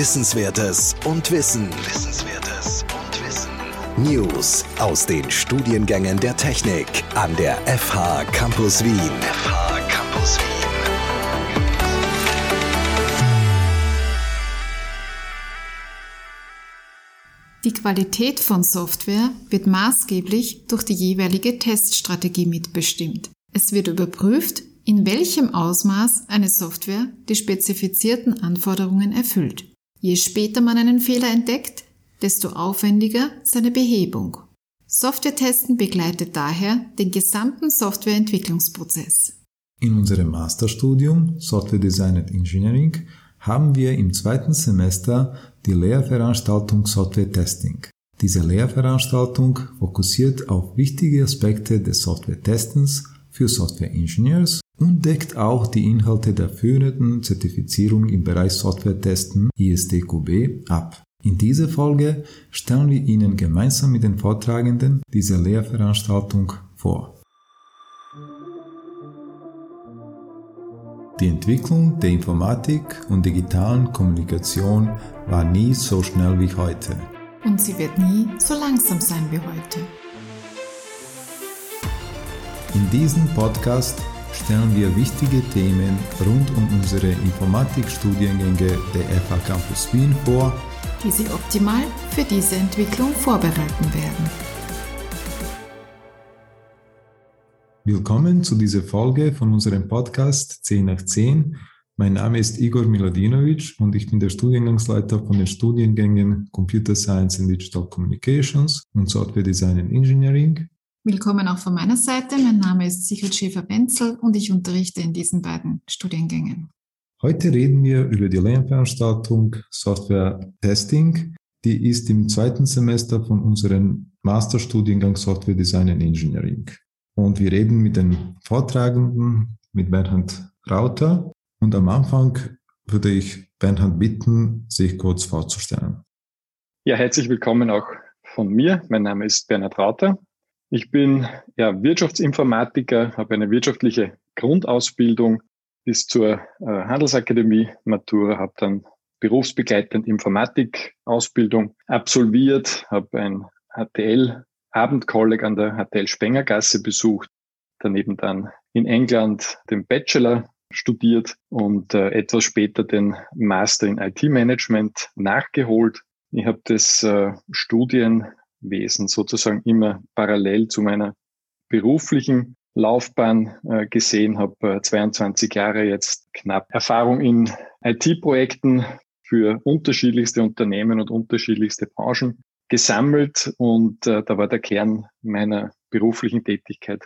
Wissenswertes und Wissen. Wissenswertes und Wissen. News aus den Studiengängen der Technik an der FH Campus Wien. FH Campus Wien. Die Qualität von Software wird maßgeblich durch die jeweilige Teststrategie mitbestimmt. Es wird überprüft, in welchem Ausmaß eine Software die spezifizierten Anforderungen erfüllt. Je später man einen Fehler entdeckt, desto aufwendiger seine Behebung. Software-Testen begleitet daher den gesamten Softwareentwicklungsprozess. In unserem Masterstudium Software Design and Engineering haben wir im zweiten Semester die Lehrveranstaltung Software Testing. Diese Lehrveranstaltung fokussiert auf wichtige Aspekte des Software-Testens für Software Engineers und deckt auch die Inhalte der führenden Zertifizierung im Bereich Software-Testen ISTQB ab. In dieser Folge stellen wir Ihnen gemeinsam mit den Vortragenden diese Lehrveranstaltung vor. Die Entwicklung der Informatik und digitalen Kommunikation war nie so schnell wie heute. Und sie wird nie so langsam sein wie heute. In diesem Podcast stellen wir wichtige Themen rund um unsere Informatikstudiengänge der FH Campus Wien vor, die Sie optimal für diese Entwicklung vorbereiten werden. Willkommen zu dieser Folge von unserem Podcast 10 nach 10. Mein Name ist Igor Miladinovic und ich bin der Studiengangsleiter von den Studiengängen Computer Science and Digital Communications und Software Design and Engineering Willkommen auch von meiner Seite. Mein Name ist Sigrid Schäfer-Benzel und ich unterrichte in diesen beiden Studiengängen. Heute reden wir über die Lernveranstaltung Software Testing. Die ist im zweiten Semester von unserem Masterstudiengang Software Design and Engineering. Und wir reden mit den Vortragenden, mit Bernhard Rauter. Und am Anfang würde ich Bernhard bitten, sich kurz vorzustellen. Ja, herzlich willkommen auch von mir. Mein Name ist Bernhard Rauter. Ich bin ja, Wirtschaftsinformatiker, habe eine wirtschaftliche Grundausbildung bis zur äh, Handelsakademie Matura, habe dann berufsbegleitend Informatik-Ausbildung absolviert, habe ein HTL Abendkolleg an der HTL Spengergasse besucht, daneben dann in England den Bachelor studiert und äh, etwas später den Master in IT-Management nachgeholt. Ich habe das äh, Studien Wesen sozusagen immer parallel zu meiner beruflichen Laufbahn äh, gesehen, habe äh, 22 Jahre jetzt knapp Erfahrung in IT-Projekten für unterschiedlichste Unternehmen und unterschiedlichste Branchen gesammelt und äh, da war der Kern meiner beruflichen Tätigkeit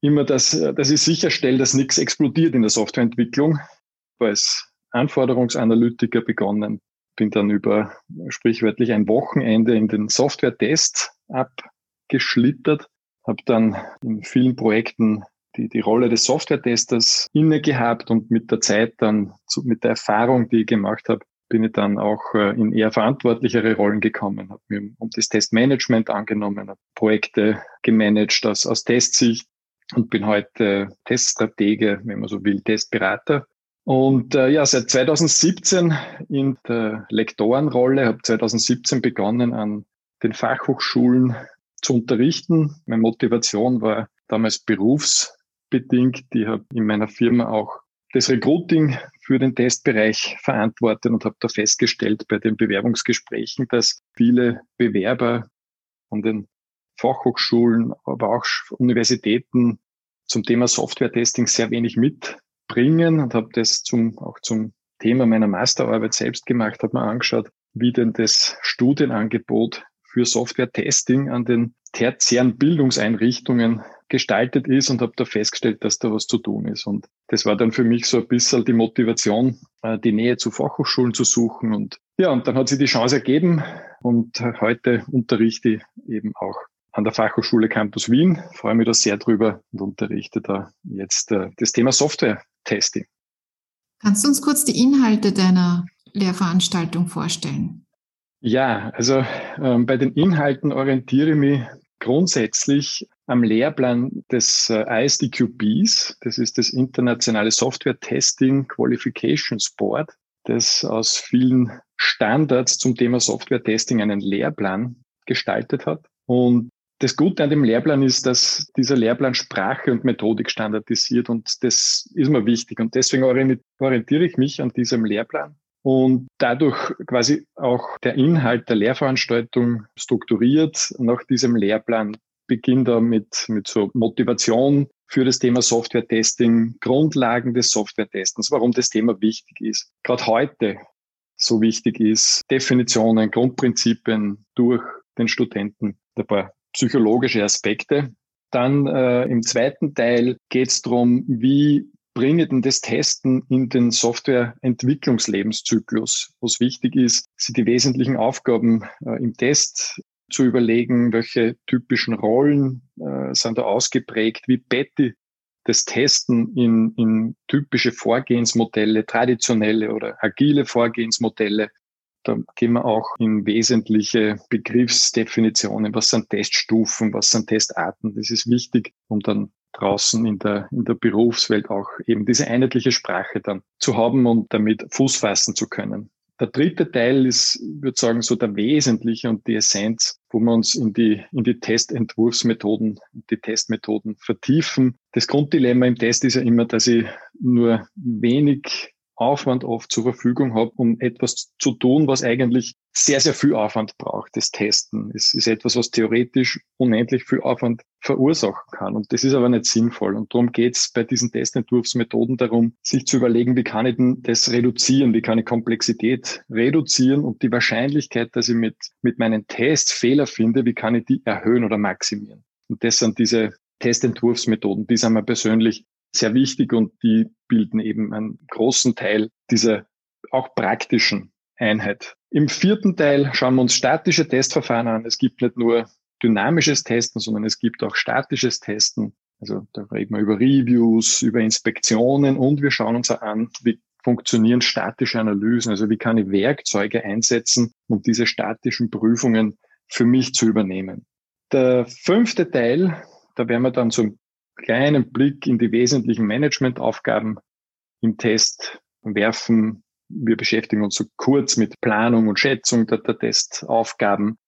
immer, dass, dass ich sicherstelle, dass nichts explodiert in der Softwareentwicklung. Als Anforderungsanalytiker begonnen, bin dann über sprichwörtlich ein Wochenende in den Software-Test abgeschlittert, habe dann in vielen Projekten die, die Rolle des Software-Testers inne gehabt und mit der Zeit dann, zu, mit der Erfahrung, die ich gemacht habe, bin ich dann auch äh, in eher verantwortlichere Rollen gekommen, habe mir um das Testmanagement angenommen, habe Projekte gemanagt aus, aus Testsicht und bin heute Teststratege, wenn man so will, Testberater und äh, ja, seit 2017 in der Lektorenrolle, habe 2017 begonnen an den Fachhochschulen zu unterrichten. Meine Motivation war damals berufsbedingt. Ich habe in meiner Firma auch das Recruiting für den Testbereich verantwortet und habe da festgestellt bei den Bewerbungsgesprächen, dass viele Bewerber von den Fachhochschulen, aber auch Universitäten zum Thema Software-Testing sehr wenig mit bringen und habe das zum, auch zum Thema meiner Masterarbeit selbst gemacht, habe mir angeschaut, wie denn das Studienangebot für Software-Testing an den tertiären Bildungseinrichtungen gestaltet ist und habe da festgestellt, dass da was zu tun ist. Und das war dann für mich so ein bisschen die Motivation, äh, die Nähe zu Fachhochschulen zu suchen. Und ja, und dann hat sich die Chance ergeben und heute unterrichte ich eben auch an der Fachhochschule Campus Wien. Freue mich da sehr drüber und unterrichte da jetzt äh, das Thema Software-Testing. Kannst du uns kurz die Inhalte deiner Lehrveranstaltung vorstellen? Ja, also ähm, bei den Inhalten orientiere ich mich grundsätzlich am Lehrplan des äh, ISDQBs. Das ist das internationale Software Testing Qualifications Board. das aus vielen Standards zum Thema Software-Testing einen Lehrplan gestaltet hat. Und das Gute an dem Lehrplan ist, dass dieser Lehrplan Sprache und Methodik standardisiert und das ist mir wichtig. Und deswegen orientiere ich mich an diesem Lehrplan und dadurch quasi auch der Inhalt der Lehrveranstaltung strukturiert nach diesem Lehrplan beginnt er mit, mit so Motivation für das Thema Software-Testing, Grundlagen des Software-Testens, warum das Thema wichtig ist. Gerade heute so wichtig ist, Definitionen, Grundprinzipien durch den Studenten, ein paar psychologische Aspekte. Dann äh, im zweiten Teil geht es darum, wie bringe denn das Testen in den Softwareentwicklungslebenszyklus, wo es wichtig ist, sie die wesentlichen Aufgaben äh, im Test zu überlegen, welche typischen Rollen äh, sind da ausgeprägt, wie Betty das Testen in, in typische Vorgehensmodelle, traditionelle oder agile Vorgehensmodelle. Da gehen wir auch in wesentliche Begriffsdefinitionen. Was sind Teststufen? Was sind Testarten? Das ist wichtig, um dann draußen in der, in der Berufswelt auch eben diese einheitliche Sprache dann zu haben und damit Fuß fassen zu können. Der dritte Teil ist, würde sagen, so der Wesentliche und die Essenz, wo wir uns in die, in die Testentwurfsmethoden, die Testmethoden vertiefen. Das Grunddilemma im Test ist ja immer, dass ich nur wenig Aufwand oft zur Verfügung habe, um etwas zu tun, was eigentlich sehr, sehr viel Aufwand braucht, das Testen. Es ist etwas, was theoretisch unendlich viel Aufwand verursachen kann. Und das ist aber nicht sinnvoll. Und darum geht es bei diesen Testentwurfsmethoden darum, sich zu überlegen, wie kann ich denn das reduzieren, wie kann ich Komplexität reduzieren und die Wahrscheinlichkeit, dass ich mit, mit meinen Tests Fehler finde, wie kann ich die erhöhen oder maximieren. Und das sind diese Testentwurfsmethoden, die sind mir persönlich sehr wichtig und die bilden eben einen großen Teil dieser auch praktischen Einheit. Im vierten Teil schauen wir uns statische Testverfahren an. Es gibt nicht nur dynamisches Testen, sondern es gibt auch statisches Testen. Also da reden wir über Reviews, über Inspektionen und wir schauen uns auch an, wie funktionieren statische Analysen. Also wie kann ich Werkzeuge einsetzen, um diese statischen Prüfungen für mich zu übernehmen. Der fünfte Teil, da werden wir dann zum kleinen Blick in die wesentlichen Managementaufgaben im Test werfen. Wir beschäftigen uns so kurz mit Planung und Schätzung der, der Testaufgaben,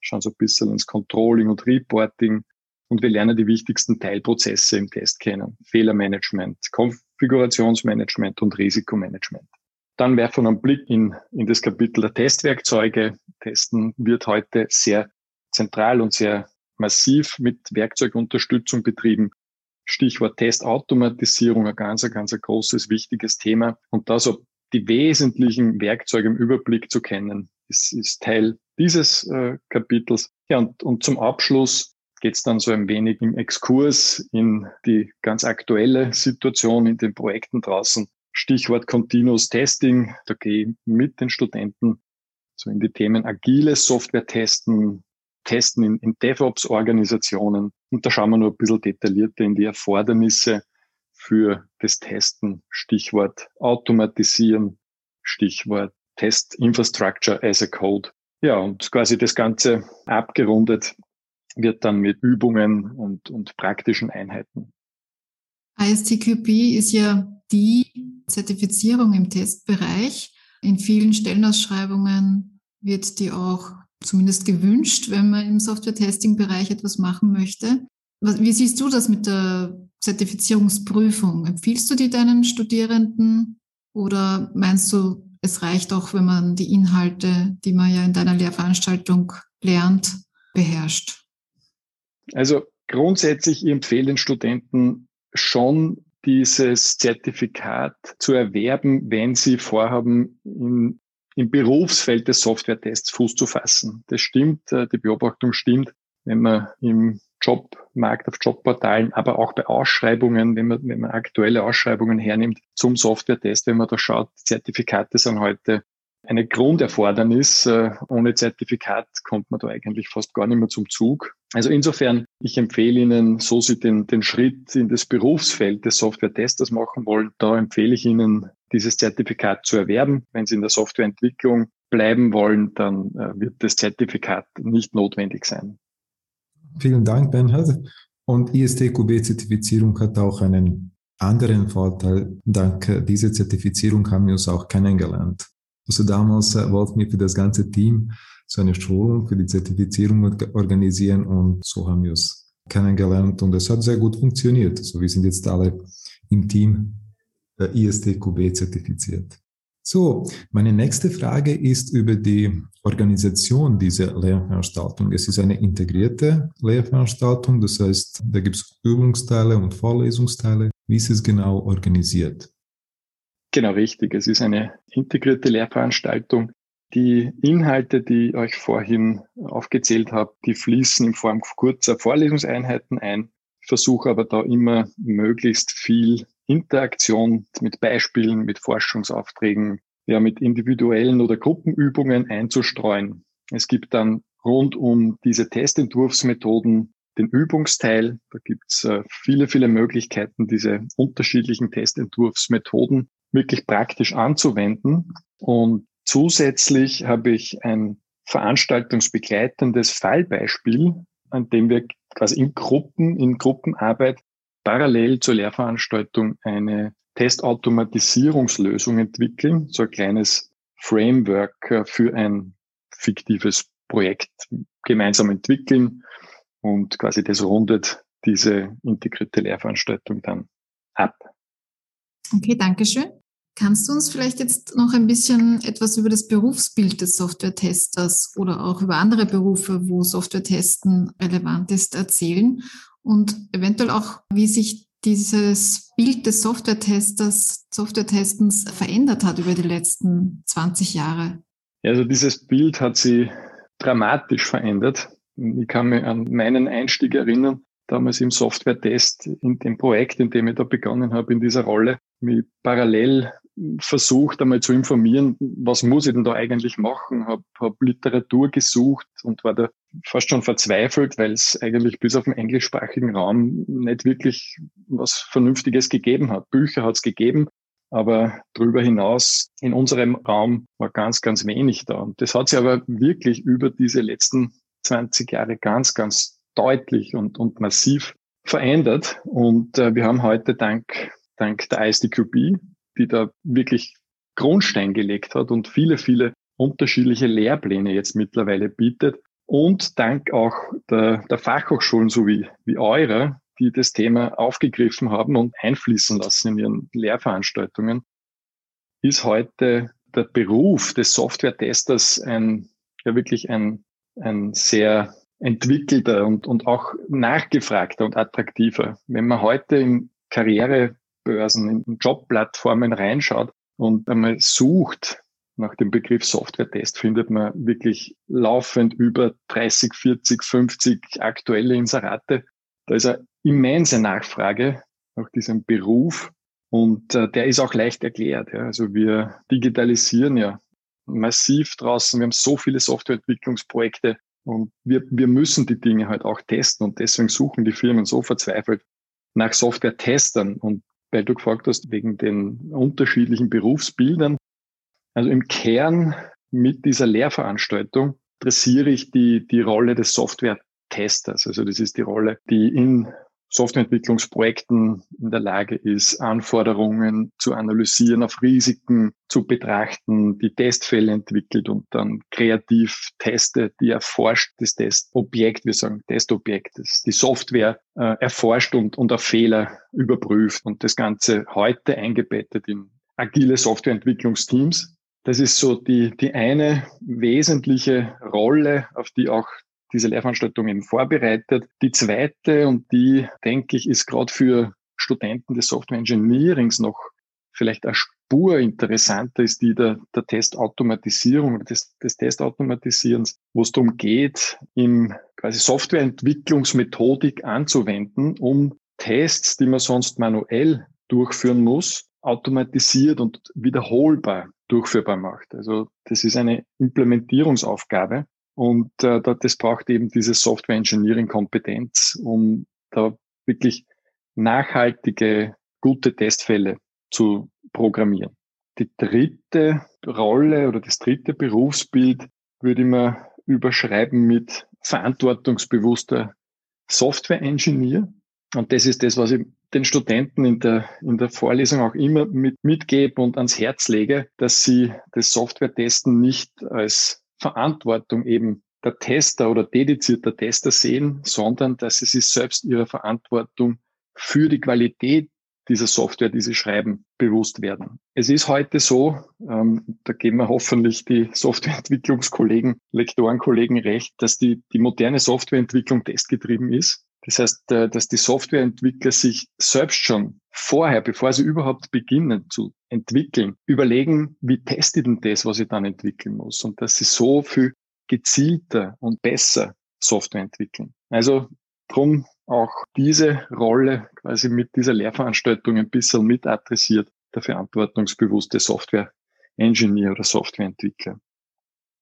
schauen so ein bisschen ins Controlling und Reporting und wir lernen die wichtigsten Teilprozesse im Test kennen. Fehlermanagement, Konfigurationsmanagement und Risikomanagement. Dann werfen wir einen Blick in, in das Kapitel der Testwerkzeuge. Testen wird heute sehr zentral und sehr massiv mit Werkzeugunterstützung betrieben. Stichwort Testautomatisierung, ein ganz, ganz großes, wichtiges Thema. Und da so die wesentlichen Werkzeuge im Überblick zu kennen, ist, ist Teil dieses äh, Kapitels. Ja, und, und zum Abschluss geht es dann so ein wenig im Exkurs in die ganz aktuelle Situation in den Projekten draußen. Stichwort Continuous Testing. Da gehe ich mit den Studenten so in die Themen agiles Software testen, testen in, in DevOps-Organisationen. Und da schauen wir nur ein bisschen detaillierter in die Erfordernisse für das Testen. Stichwort Automatisieren, Stichwort Test Infrastructure as a Code. Ja, und quasi das Ganze abgerundet wird dann mit Übungen und, und praktischen Einheiten. ISTQB ist ja die Zertifizierung im Testbereich. In vielen Stellenausschreibungen wird die auch zumindest gewünscht, wenn man im Software-Testing-Bereich etwas machen möchte. Wie siehst du das mit der Zertifizierungsprüfung? Empfiehlst du die deinen Studierenden oder meinst du, es reicht auch, wenn man die Inhalte, die man ja in deiner Lehrveranstaltung lernt, beherrscht? Also grundsätzlich ich empfehle den Studenten schon dieses Zertifikat zu erwerben, wenn sie vorhaben, in im Berufsfeld des Software-Tests Fuß zu fassen. Das stimmt, äh, die Beobachtung stimmt, wenn man im Jobmarkt, auf Jobportalen, aber auch bei Ausschreibungen, wenn man, wenn man aktuelle Ausschreibungen hernimmt zum Software-Test, wenn man da schaut, Zertifikate sind heute eine Grunderfordernis. Äh, ohne Zertifikat kommt man da eigentlich fast gar nicht mehr zum Zug. Also insofern, ich empfehle Ihnen, so Sie den, den Schritt in das Berufsfeld des Software-Testers machen wollen, da empfehle ich Ihnen, dieses Zertifikat zu erwerben. Wenn Sie in der Softwareentwicklung bleiben wollen, dann äh, wird das Zertifikat nicht notwendig sein. Vielen Dank, Bernhard. Und ISTQB-Zertifizierung hat auch einen anderen Vorteil, dank dieser Zertifizierung haben wir uns auch kennengelernt. Also damals äh, wollten wir für das ganze Team so eine Schulung für die Zertifizierung organisieren und so haben wir uns kennengelernt und es hat sehr gut funktioniert. Also wir sind jetzt alle im Team ISTQB zertifiziert. So, meine nächste Frage ist über die Organisation dieser Lehrveranstaltung. Es ist eine integrierte Lehrveranstaltung, das heißt, da gibt es Übungsteile und Vorlesungsteile. Wie ist es genau organisiert? Genau richtig. Es ist eine integrierte Lehrveranstaltung. Die Inhalte, die ich euch vorhin aufgezählt habe, die fließen in Form kurzer Vorlesungseinheiten ein. Ich versuche aber da immer möglichst viel Interaktion mit Beispielen, mit Forschungsaufträgen, ja, mit individuellen oder Gruppenübungen einzustreuen. Es gibt dann rund um diese Testentwurfsmethoden den Übungsteil. Da gibt's äh, viele, viele Möglichkeiten, diese unterschiedlichen Testentwurfsmethoden wirklich praktisch anzuwenden. Und zusätzlich habe ich ein veranstaltungsbegleitendes Fallbeispiel, an dem wir quasi in Gruppen, in Gruppenarbeit parallel zur Lehrveranstaltung eine Testautomatisierungslösung entwickeln, so ein kleines Framework für ein fiktives Projekt gemeinsam entwickeln und quasi das rundet diese integrierte Lehrveranstaltung dann ab. Okay, danke schön. Kannst du uns vielleicht jetzt noch ein bisschen etwas über das Berufsbild des Software-Testers oder auch über andere Berufe, wo Software-Testen relevant ist, erzählen und eventuell auch, wie sich dieses Bild des Software-Testers, Software-Testens verändert hat über die letzten 20 Jahre? Also dieses Bild hat sich dramatisch verändert. Ich kann mich an meinen Einstieg erinnern, damals im Software-Test, in dem Projekt, in dem ich da begonnen habe, in dieser Rolle, mich parallel versucht, einmal zu informieren, was muss ich denn da eigentlich machen, habe hab Literatur gesucht und war da fast schon verzweifelt, weil es eigentlich bis auf den englischsprachigen Raum nicht wirklich was Vernünftiges gegeben hat. Bücher hat es gegeben, aber darüber hinaus in unserem Raum war ganz, ganz wenig da. Und das hat sich aber wirklich über diese letzten 20 Jahre ganz, ganz deutlich und, und massiv verändert. Und äh, wir haben heute dank, dank der ISDQB, die da wirklich Grundstein gelegt hat und viele, viele unterschiedliche Lehrpläne jetzt mittlerweile bietet. Und dank auch der, der Fachhochschulen so wie, wie eure, die das Thema aufgegriffen haben und einfließen lassen in ihren Lehrveranstaltungen, ist heute der Beruf des Software-Testers ein, ja wirklich ein, ein sehr entwickelter und, und auch nachgefragter und attraktiver. Wenn man heute in Karrierebörsen, in Jobplattformen reinschaut und einmal sucht nach dem Begriff Software-Test, findet man wirklich laufend über 30, 40, 50 aktuelle Inserate. Da ist eine immense Nachfrage nach diesem Beruf und äh, der ist auch leicht erklärt. Ja. Also wir digitalisieren ja massiv draußen. Wir haben so viele Softwareentwicklungsprojekte und wir, wir müssen die Dinge halt auch testen und deswegen suchen die Firmen so verzweifelt nach Software-Testern. Und weil du gefragt hast, wegen den unterschiedlichen Berufsbildern. Also im Kern mit dieser Lehrveranstaltung dressiere ich die, die Rolle des Software-Testers. Also das ist die Rolle, die in Softwareentwicklungsprojekten in der Lage ist, Anforderungen zu analysieren, auf Risiken zu betrachten, die Testfälle entwickelt und dann kreativ testet, die erforscht das Testobjekt, wir sagen Testobjekt, das die Software äh, erforscht und, und auf Fehler überprüft und das Ganze heute eingebettet in agile Softwareentwicklungsteams. Das ist so die, die eine wesentliche Rolle, auf die auch diese Lehrveranstaltung eben vorbereitet. Die zweite, und die, denke ich, ist gerade für Studenten des Software Engineerings noch vielleicht eine Spur interessanter ist die der, der Testautomatisierung oder des, des Testautomatisierens, wo es darum geht, im quasi Softwareentwicklungsmethodik anzuwenden, um Tests, die man sonst manuell durchführen muss, automatisiert und wiederholbar durchführbar macht. Also das ist eine Implementierungsaufgabe und äh, das braucht eben diese Software Engineering Kompetenz, um da wirklich nachhaltige, gute Testfälle zu programmieren. Die dritte Rolle oder das dritte Berufsbild würde ich mal überschreiben mit verantwortungsbewusster Software Engineer. Und das ist das, was ich den Studenten in der, in der Vorlesung auch immer mit, mitgebe und ans Herz lege, dass sie das Software-Testen nicht als Verantwortung eben der Tester oder dedizierter Tester sehen, sondern dass sie sich selbst ihrer Verantwortung für die Qualität dieser Software, die sie schreiben, bewusst werden. Es ist heute so, ähm, da geben wir hoffentlich die Softwareentwicklungskollegen, Lektorenkollegen recht, dass die, die moderne Softwareentwicklung testgetrieben ist. Das heißt, äh, dass die Softwareentwickler sich selbst schon vorher, bevor sie überhaupt beginnen zu entwickeln, überlegen, wie teste ich denn das, was ich dann entwickeln muss und dass sie so viel gezielter und besser Software entwickeln. Also drum auch diese Rolle quasi mit dieser Lehrveranstaltung ein bisschen mit adressiert, der verantwortungsbewusste Software-Engineer oder Softwareentwickler.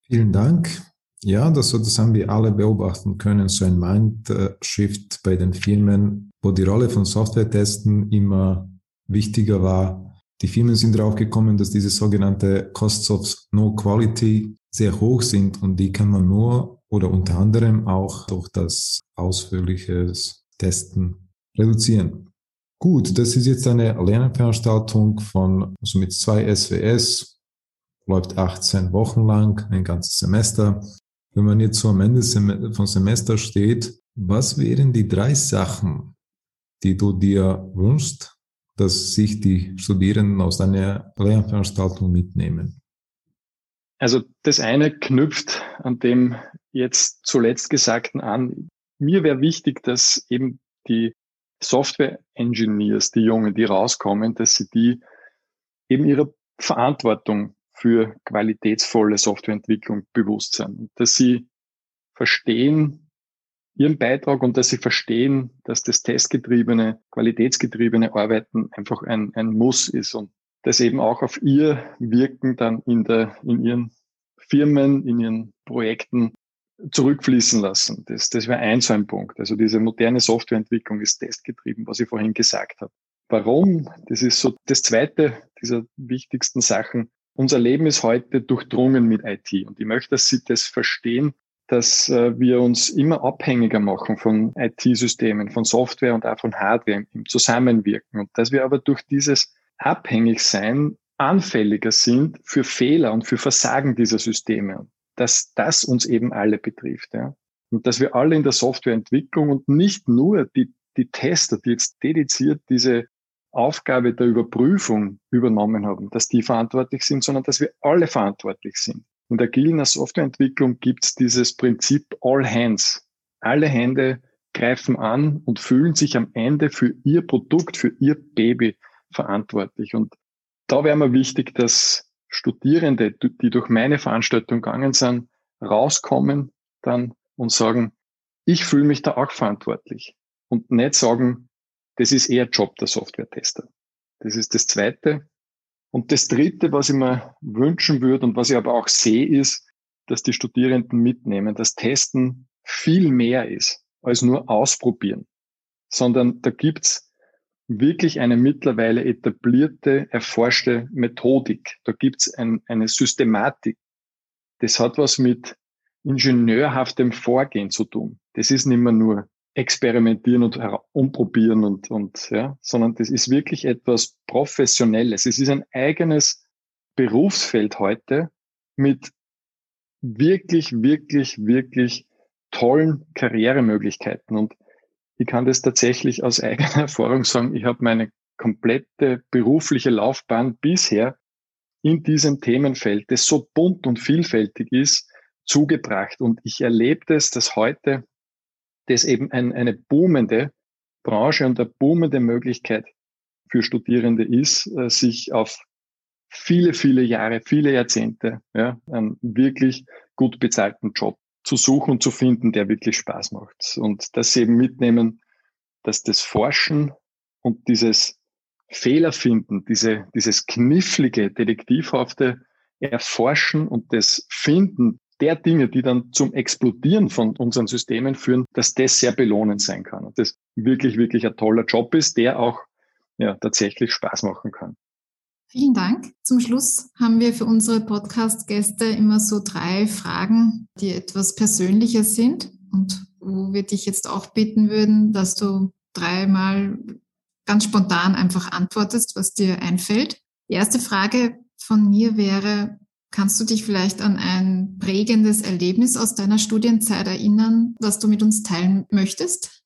Vielen Dank. Ja, das, das haben wir alle beobachten können, so ein Mindshift bei den Firmen, wo die Rolle von Software-Testen immer wichtiger war. Die Firmen sind darauf gekommen, dass diese sogenannte Costs of No Quality sehr hoch sind und die kann man nur oder unter anderem auch durch das ausführliche Testen reduzieren. Gut, das ist jetzt eine Lernveranstaltung von, also mit zwei SWS, läuft 18 Wochen lang, ein ganzes Semester. Wenn man jetzt so am Ende vom Semester steht, was wären die drei Sachen, die du dir wünschst, dass sich die Studierenden aus deiner Lernveranstaltung mitnehmen? Also das eine knüpft an dem jetzt zuletzt Gesagten an. Mir wäre wichtig, dass eben die Software-Engineers, die Jungen, die rauskommen, dass sie die eben ihrer Verantwortung für qualitätsvolle Softwareentwicklung bewusst sind. Dass sie verstehen ihren Beitrag und dass sie verstehen, dass das testgetriebene, qualitätsgetriebene Arbeiten einfach ein, ein Muss ist und das eben auch auf ihr Wirken dann in der, in ihren Firmen, in ihren Projekten zurückfließen lassen. Das, das wäre ein so ein Punkt. Also diese moderne Softwareentwicklung ist testgetrieben, was ich vorhin gesagt habe. Warum? Das ist so das zweite dieser wichtigsten Sachen. Unser Leben ist heute durchdrungen mit IT und ich möchte, dass Sie das verstehen, dass äh, wir uns immer abhängiger machen von IT-Systemen, von Software und auch von Hardware im Zusammenwirken und dass wir aber durch dieses Abhängigsein anfälliger sind für Fehler und für Versagen dieser Systeme, dass das uns eben alle betrifft. Ja. Und dass wir alle in der Softwareentwicklung und nicht nur die, die Tester, die jetzt dediziert diese Aufgabe der Überprüfung übernommen haben, dass die verantwortlich sind, sondern dass wir alle verantwortlich sind. In der agilen Softwareentwicklung gibt es dieses Prinzip All Hands. Alle Hände greifen an und fühlen sich am Ende für ihr Produkt, für ihr Baby verantwortlich. Und da wäre mir wichtig, dass Studierende, die durch meine Veranstaltung gegangen sind, rauskommen dann und sagen, ich fühle mich da auch verantwortlich. Und nicht sagen, das ist eher Job der Software-Tester. Das ist das Zweite. Und das Dritte, was ich mir wünschen würde und was ich aber auch sehe, ist, dass die Studierenden mitnehmen, dass Testen viel mehr ist als nur ausprobieren, sondern da gibt's wirklich eine mittlerweile etablierte, erforschte Methodik. Da gibt's ein, eine Systematik. Das hat was mit ingenieurhaftem Vorgehen zu tun. Das ist nicht mehr nur experimentieren und umprobieren und, und ja, sondern das ist wirklich etwas Professionelles. Es ist ein eigenes Berufsfeld heute mit wirklich, wirklich, wirklich tollen Karrieremöglichkeiten. Und ich kann das tatsächlich aus eigener Erfahrung sagen. Ich habe meine komplette berufliche Laufbahn bisher in diesem Themenfeld, das so bunt und vielfältig ist, zugebracht. Und ich erlebe das, dass heute das eben ein, eine boomende Branche und eine boomende Möglichkeit für Studierende ist, äh, sich auf viele, viele Jahre, viele Jahrzehnte ja, einen wirklich gut bezahlten Job zu suchen und zu finden, der wirklich Spaß macht. Und dass sie eben mitnehmen, dass das Forschen und dieses Fehlerfinden, diese, dieses knifflige, detektivhafte Erforschen und das Finden der Dinge, die dann zum Explodieren von unseren Systemen führen, dass das sehr belohnend sein kann und das wirklich, wirklich ein toller Job ist, der auch ja, tatsächlich Spaß machen kann. Vielen Dank. Zum Schluss haben wir für unsere Podcast-Gäste immer so drei Fragen, die etwas persönlicher sind und wo wir dich jetzt auch bitten würden, dass du dreimal ganz spontan einfach antwortest, was dir einfällt. Die erste Frage von mir wäre, kannst du dich vielleicht an ein prägendes Erlebnis aus deiner Studienzeit erinnern, das du mit uns teilen möchtest?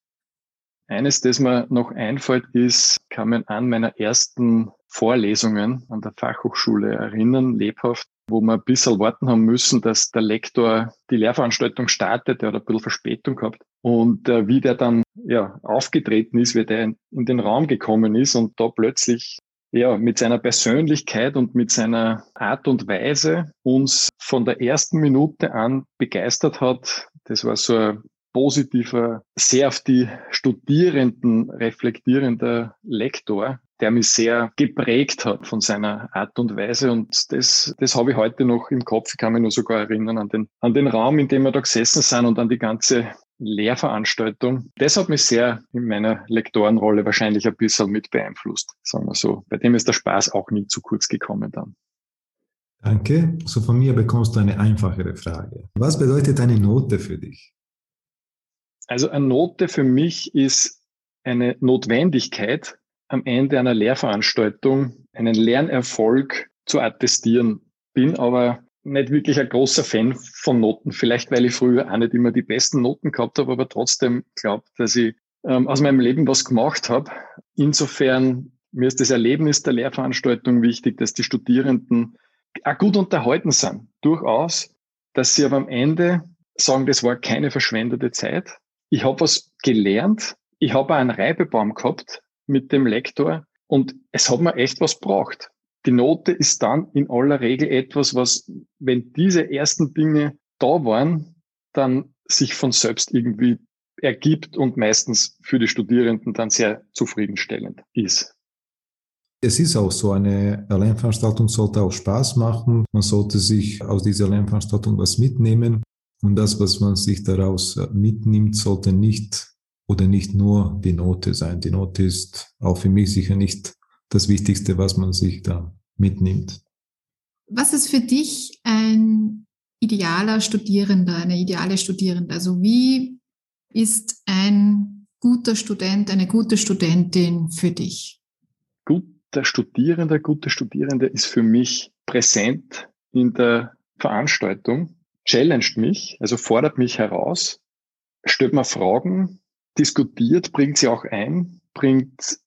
Eines, das mir noch einfällt, ist, kann man an meiner ersten Vorlesungen an der Fachhochschule erinnern, lebhaft, wo wir ein bisschen warten haben müssen, dass der Lektor die Lehrveranstaltung startet. Der hat ein bisschen Verspätung gehabt. Und äh, wie der dann ja aufgetreten ist, wie der in, in den Raum gekommen ist und da plötzlich ja, mit seiner Persönlichkeit und mit seiner Art und Weise uns von der ersten Minute an begeistert hat. Das war so ein positiver, sehr auf die Studierenden reflektierender Lektor, der mich sehr geprägt hat von seiner Art und Weise. Und das, das habe ich heute noch im Kopf. Ich kann mich nur sogar erinnern an den, an den Raum, in dem wir da gesessen sind und an die ganze Lehrveranstaltung. Das hat mich sehr in meiner Lektorenrolle wahrscheinlich ein bisschen mit beeinflusst, sagen wir so. Bei dem ist der Spaß auch nie zu kurz gekommen dann. Danke. So von mir bekommst du eine einfachere Frage. Was bedeutet eine Note für dich? Also eine Note für mich ist eine Notwendigkeit, am Ende einer Lehrveranstaltung einen Lernerfolg zu attestieren. Bin aber nicht wirklich ein großer Fan von Noten. Vielleicht, weil ich früher auch nicht immer die besten Noten gehabt habe, aber trotzdem glaube, dass ich ähm, aus meinem Leben was gemacht habe. Insofern, mir ist das Erlebnis der Lehrveranstaltung wichtig, dass die Studierenden auch gut unterhalten sind. Durchaus, dass sie aber am Ende sagen, das war keine verschwendete Zeit. Ich habe was gelernt. Ich habe einen Reibebaum gehabt mit dem Lektor und es hat mir echt was braucht. Die Note ist dann in aller Regel etwas, was, wenn diese ersten Dinge da waren, dann sich von selbst irgendwie ergibt und meistens für die Studierenden dann sehr zufriedenstellend ist. Es ist auch so, eine Lernveranstaltung sollte auch Spaß machen. Man sollte sich aus dieser Lernveranstaltung was mitnehmen. Und das, was man sich daraus mitnimmt, sollte nicht oder nicht nur die Note sein. Die Note ist auch für mich sicher nicht das Wichtigste, was man sich da mitnimmt. Was ist für dich ein idealer Studierender, eine ideale Studierende? Also wie ist ein guter Student, eine gute Studentin für dich? Guter Studierender, gute Studierende ist für mich präsent in der Veranstaltung, challenged mich, also fordert mich heraus, stellt mir Fragen, diskutiert, bringt sie auch ein, bringt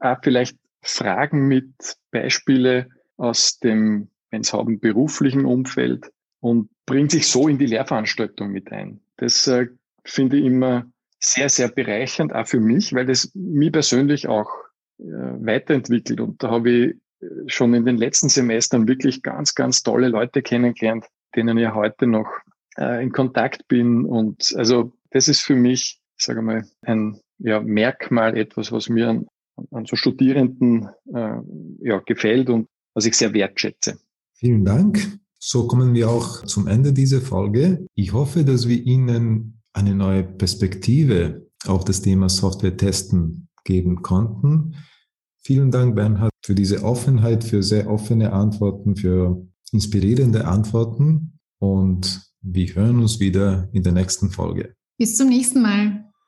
auch vielleicht Fragen mit, Beispiele aus dem, wenn es haben, beruflichen Umfeld und bringt sich so in die Lehrveranstaltung mit ein. Das äh, finde ich immer sehr, sehr bereichernd, auch für mich, weil das mich persönlich auch äh, weiterentwickelt. Und da habe ich äh, schon in den letzten Semestern wirklich ganz, ganz tolle Leute kennengelernt, denen ich heute noch äh, in Kontakt bin. Und also das ist für mich sage mal, ein ja, Merkmal, etwas, was mir an, an so Studierenden äh, ja, gefällt und was ich sehr wertschätze. Vielen Dank. So kommen wir auch zum Ende dieser Folge. Ich hoffe, dass wir Ihnen eine neue Perspektive auf das Thema Software-Testen geben konnten. Vielen Dank, Bernhard, für diese Offenheit, für sehr offene Antworten, für inspirierende Antworten und wir hören uns wieder in der nächsten Folge. Bis zum nächsten Mal.